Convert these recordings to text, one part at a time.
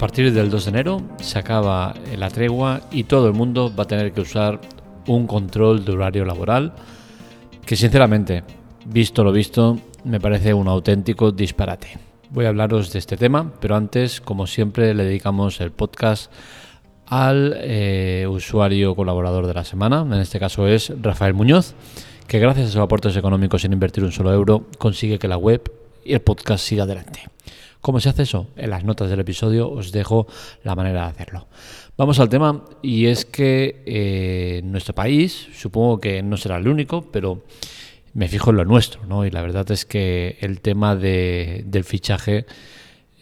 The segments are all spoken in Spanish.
partir del 2 de enero se acaba la tregua y todo el mundo va a tener que usar un control de horario laboral que sinceramente, visto lo visto, me parece un auténtico disparate. Voy a hablaros de este tema, pero antes, como siempre, le dedicamos el podcast al eh, usuario colaborador de la semana, en este caso es Rafael Muñoz, que gracias a sus aportes económicos sin invertir un solo euro consigue que la web y el podcast siga adelante. ¿Cómo se hace eso? En las notas del episodio os dejo la manera de hacerlo. Vamos al tema y es que eh, nuestro país, supongo que no será el único, pero me fijo en lo nuestro, ¿no? Y la verdad es que el tema del fichaje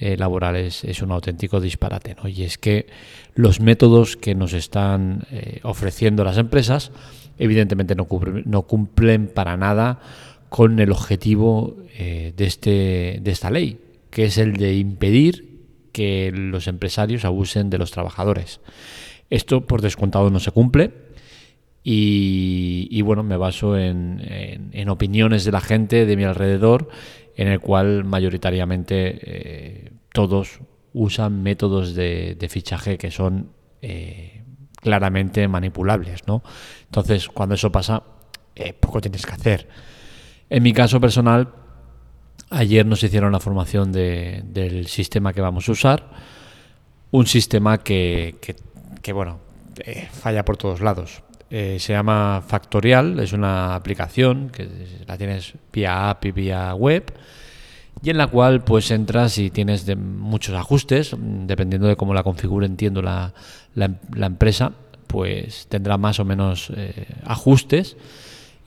eh, laboral es, un auténtico disparate, ¿no? Y es que los métodos que nos están eh, ofreciendo las empresas, evidentemente no, no cumplen para nada con el objetivo de, este, de esta ley, que es el de impedir que los empresarios abusen de los trabajadores. Esto, por descontado, no se cumple. Y, bueno, me baso en, opiniones de la gente de mi alrededor, en el cual mayoritariamente eh, todos usan métodos de, fichaje que son eh, claramente manipulables. ¿no? Entonces, cuando eso pasa, eh, poco tienes que hacer. En mi caso personal, Ayer nos hicieron la formación del sistema que vamos a usar. Un sistema que, bueno, eh, falla por todos lados. Eh, se llama Factorial, es una aplicación que la tienes vía app y vía web y en la cual pues entras y tienes de muchos ajustes, dependiendo de cómo la configure, entiendo la, la, empresa, pues tendrá más o menos eh, ajustes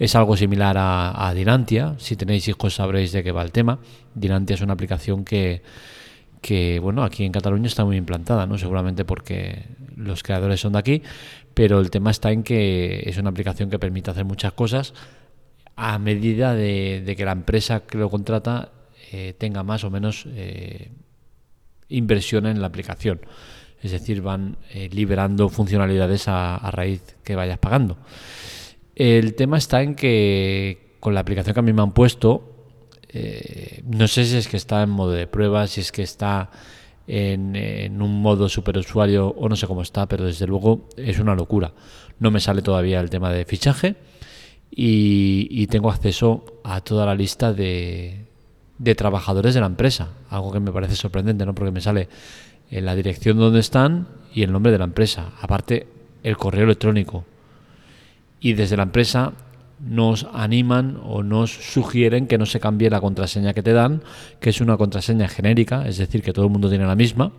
es algo similar a, Dinantia. Si tenéis hijos sabréis de qué va el tema. Dinantia es una aplicación que, que, bueno, aquí en Cataluña está muy implantada, ¿no? Seguramente porque los creadores son de aquí, pero el tema está en que es una aplicación que permite hacer muchas cosas a medida de, que la empresa que lo contrata eh, tenga más o menos eh, inversión en la aplicación. Es decir, van eh, liberando funcionalidades a, a raíz que vayas pagando. El tema está en que con la aplicación que a mí me han puesto, eh, no sé si es que está en modo de prueba, si es que está en, un modo superusuario o no sé cómo está, pero desde luego es una locura. No me sale todavía el tema de fichaje y, tengo acceso a toda la lista de, de, trabajadores de la empresa, algo que me parece sorprendente, ¿no? porque me sale la dirección donde están y el nombre de la empresa, aparte el correo electrónico y desde la empresa nos animan o nos sugieren que no se cambie la contraseña que te dan, que es una contraseña genérica, es decir, que todo el mundo tiene la misma,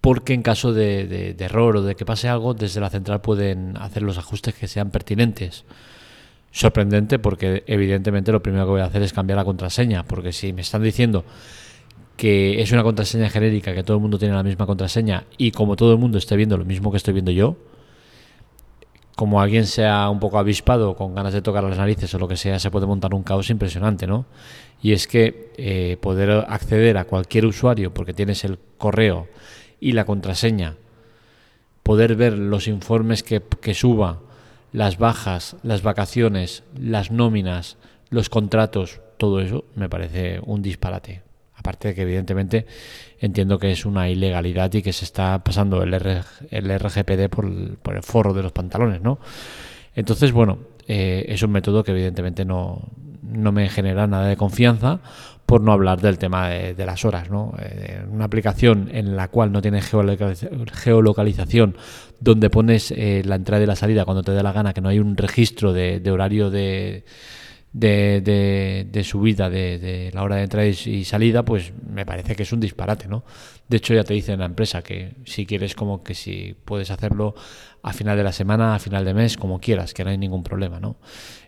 porque en caso de, error o de que pase algo, desde la central pueden hacer los ajustes que sean pertinentes. Sorprendente porque evidentemente lo primero que voy a hacer es cambiar la contraseña, porque si me están diciendo que es una contraseña genérica, que todo el mundo tiene la misma contraseña y como todo el mundo esté viendo lo mismo que estoy viendo yo, como alguien sea un poco avispado, con ganas de tocar las narices o lo que sea, se puede montar un caos impresionante, ¿no? Y es que eh, poder acceder a cualquier usuario, porque tienes el correo y la contraseña, poder ver los informes que, que suba, las bajas, las vacaciones, las nóminas, los contratos, todo eso me parece un disparate. Aparte de que evidentemente entiendo que es una ilegalidad y que se está pasando el, el RGPD por el, forro de los pantalones, ¿no? Entonces, bueno, eh, es un método que evidentemente no, no, me genera nada de confianza por no hablar del tema de, las horas, ¿no? Eh, una aplicación en la cual no tienes geolocalización, donde pones eh, la entrada y la salida cuando te dé la gana, que no hay un registro de horario de de, de, subida de, la hora de entrada y salida, pues me parece que es un disparate, ¿no? De hecho, ya te dice en la empresa que si quieres, como que si puedes hacerlo a final de la semana, a final de mes, como quieras, que no hay ningún problema, ¿no?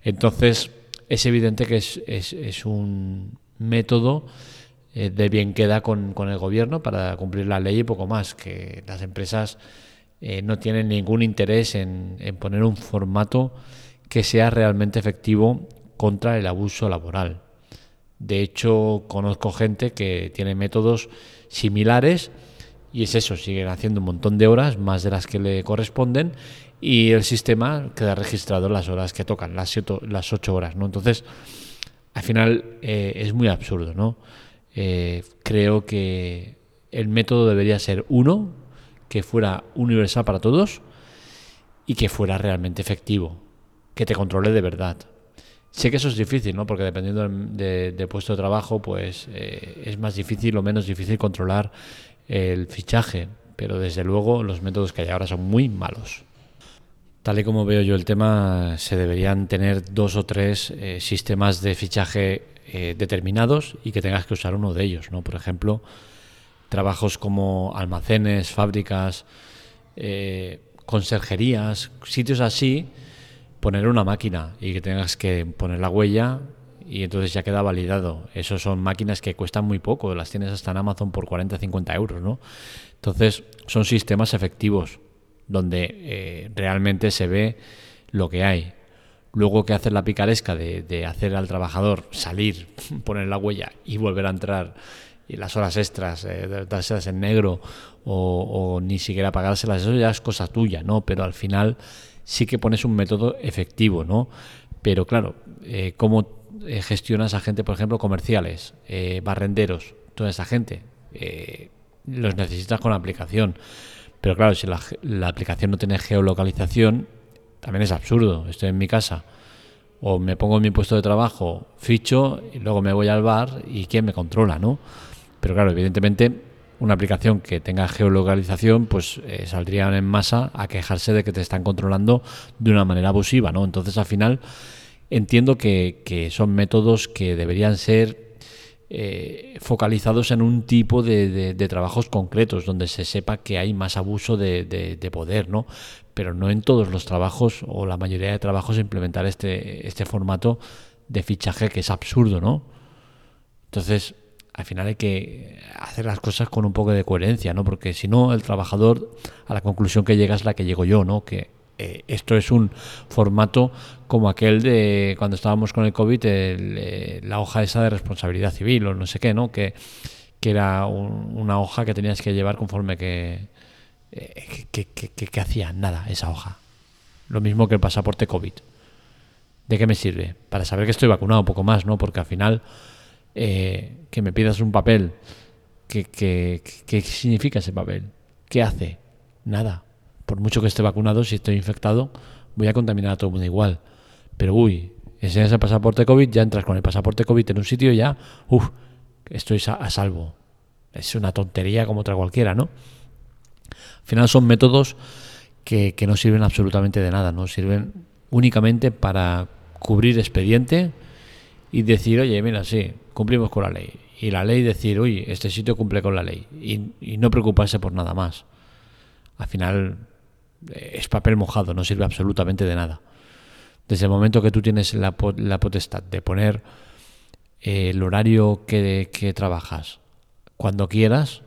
Entonces, es evidente que es, es, un método eh, de bien queda con, el gobierno para cumplir la ley y poco más, que las empresas eh, no tienen ningún interés en poner un formato que sea realmente efectivo contra el abuso laboral. De hecho, conozco gente que tiene métodos similares y es eso, siguen haciendo un montón de horas, más de las que le corresponden, y el sistema queda registrado las horas que tocan, las, las ocho horas. ¿no? Entonces, al final eh, es muy absurdo. ¿no? Eh, creo que el método debería ser uno, que fuera universal para todos y que fuera realmente efectivo, que te controle de verdad. Sé que eso es difícil, ¿no? Porque dependiendo del puesto de trabajo, pues eh, es más difícil o menos difícil controlar el fichaje, pero desde luego los métodos que hay ahora son muy malos. Tal y como veo yo el tema, se deberían tener dos o tres eh, sistemas de fichaje eh, determinados y que tengas que usar uno de ellos, ¿no? Por ejemplo, trabajos como almacenes, fábricas, conserjerías, sitios así, poner una máquina y que tengas que poner la huella y entonces ya queda validado. Esos son máquinas que cuestan muy poco, las tienes hasta en Amazon por 40 50 euros, ¿no? Entonces son sistemas efectivos donde eh, realmente se ve lo que hay. Luego que hacer la picaresca de, hacer al trabajador salir, poner la huella y volver a entrar y las horas extras, eh, dárselas en negro o, ni siquiera pagárselas, eso ya es cosa tuya, ¿no? Pero al final sí que pones un método efectivo, ¿no? Pero claro, eh, ¿cómo eh, gestionas a gente, por ejemplo, comerciales, barrenderos, toda esa gente? los necesitas con la aplicación. Pero claro, si la, aplicación no tiene geolocalización, también es absurdo. Estoy en mi casa o me pongo en mi puesto de trabajo, ficho y luego me voy al bar y quién me controla, ¿no? Pero claro, evidentemente una aplicación que tenga geolocalización, pues eh, saldrían en masa a quejarse de que te están controlando de una manera abusiva, ¿no? Entonces al final entiendo que son métodos que deberían ser eh, focalizados en un tipo de, trabajos concretos, donde se sepa que hay más abuso de, poder, ¿no? Pero no en todos los trabajos o la mayoría de trabajos implementar este, este formato de fichaje que es absurdo, ¿no? Entonces, al final hay que hacer las cosas con un poco de coherencia, ¿no? Porque si no, el trabajador a la conclusión que llega es la que llego yo, ¿no? Que eh, esto es un formato como aquel de cuando estábamos con el COVID, eh, la hoja esa de responsabilidad civil o no sé qué, ¿no? Que, que era una hoja que tenías que llevar conforme que, eh, que, que, hacía nada esa hoja. Lo mismo que el pasaporte COVID. ¿De qué me sirve? Para saber que estoy vacunado un poco más, ¿no? Porque al final que me pidas un papel, ¿qué, qué significa ese papel? ¿Qué hace? Nada por mucho que esté vacunado, si estoy infectado, voy a contaminar a todo el mundo igual. Pero uy, enseñas el pasaporte COVID, ya entras con el pasaporte COVID en un sitio y ya, uff, estoy a salvo. Es una tontería como otra cualquiera, ¿no? Al final son métodos que, que no sirven absolutamente de nada, ¿no? Sirven únicamente para cubrir expediente y decir, oye, mira, sí, cumplimos con la ley. Y la ley decir, uy, este sitio cumple con la ley. Y, no preocuparse por nada más. Al final es papel mojado, no sirve absolutamente de nada. Desde el momento que tú tienes la, potestad de poner eh, el horario que, trabajas cuando quieras,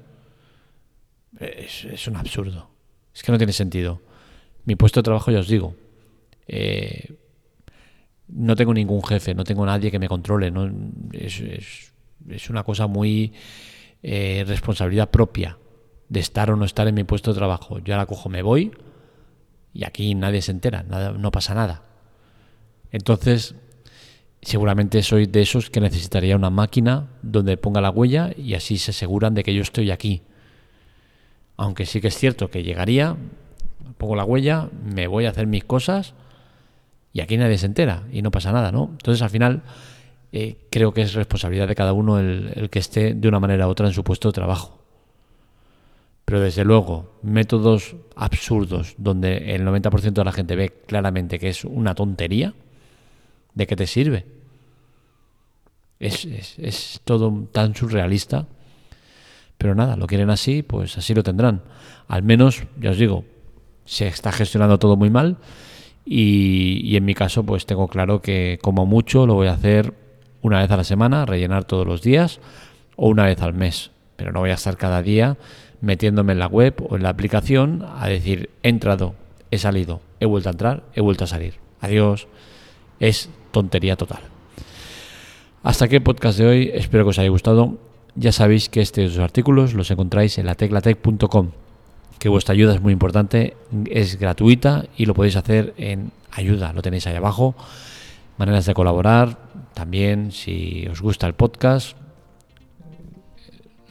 es, un absurdo. Es que no tiene sentido. Mi puesto de trabajo, ya os digo, eh, no tengo ningún jefe, no tengo nadie que me controle. No, es, una cosa muy eh, responsabilidad propia de estar o no estar en mi puesto de trabajo. Yo la cojo, me voy y aquí nadie se entera, nada, no pasa nada. Entonces, seguramente soy de esos que necesitaría una máquina donde ponga la huella y así se aseguran de que yo estoy aquí. Aunque sí que es cierto que llegaría, pongo la huella, me voy a hacer mis cosas y aquí nadie se entera y no pasa nada, ¿no? Entonces al final eh, creo que es responsabilidad de cada uno el que esté de una manera u otra en su puesto de trabajo. Pero desde luego, métodos absurdos donde el 90% de la gente ve claramente que es una tontería, ¿de qué te sirve? Es, todo tan surrealista. Pero nada, lo quieren así, pues así lo tendrán. Al menos, ya os digo, se está gestionando todo muy mal. Y, en mi caso, pues tengo claro que como mucho lo voy a hacer una vez a la semana, rellenar todos los días, o una vez al mes. Pero no voy a estar cada día metiéndome en la web o en la aplicación a decir, he entrado, he salido, he vuelto a entrar, he vuelto a salir. Adiós. Es tontería total. Hasta aquí el podcast de hoy. Espero que os haya gustado. Ya sabéis que estos artículos los encontráis en la teclatec.com, que vuestra ayuda es muy importante, es gratuita y lo podéis hacer en ayuda, lo tenéis ahí abajo. Maneras de colaborar, también si os gusta el podcast,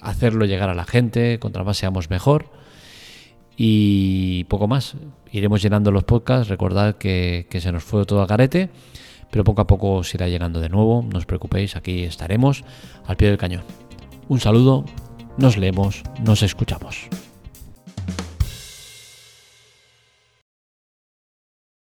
hacerlo llegar a la gente, contra más seamos mejor. Y poco más. Iremos llenando los podcasts. Recordad que, se nos fue todo a carete, pero poco a poco se irá llegando de nuevo. No os preocupéis, aquí estaremos al pie del cañón. Un saludo, nos leemos, nos escuchamos.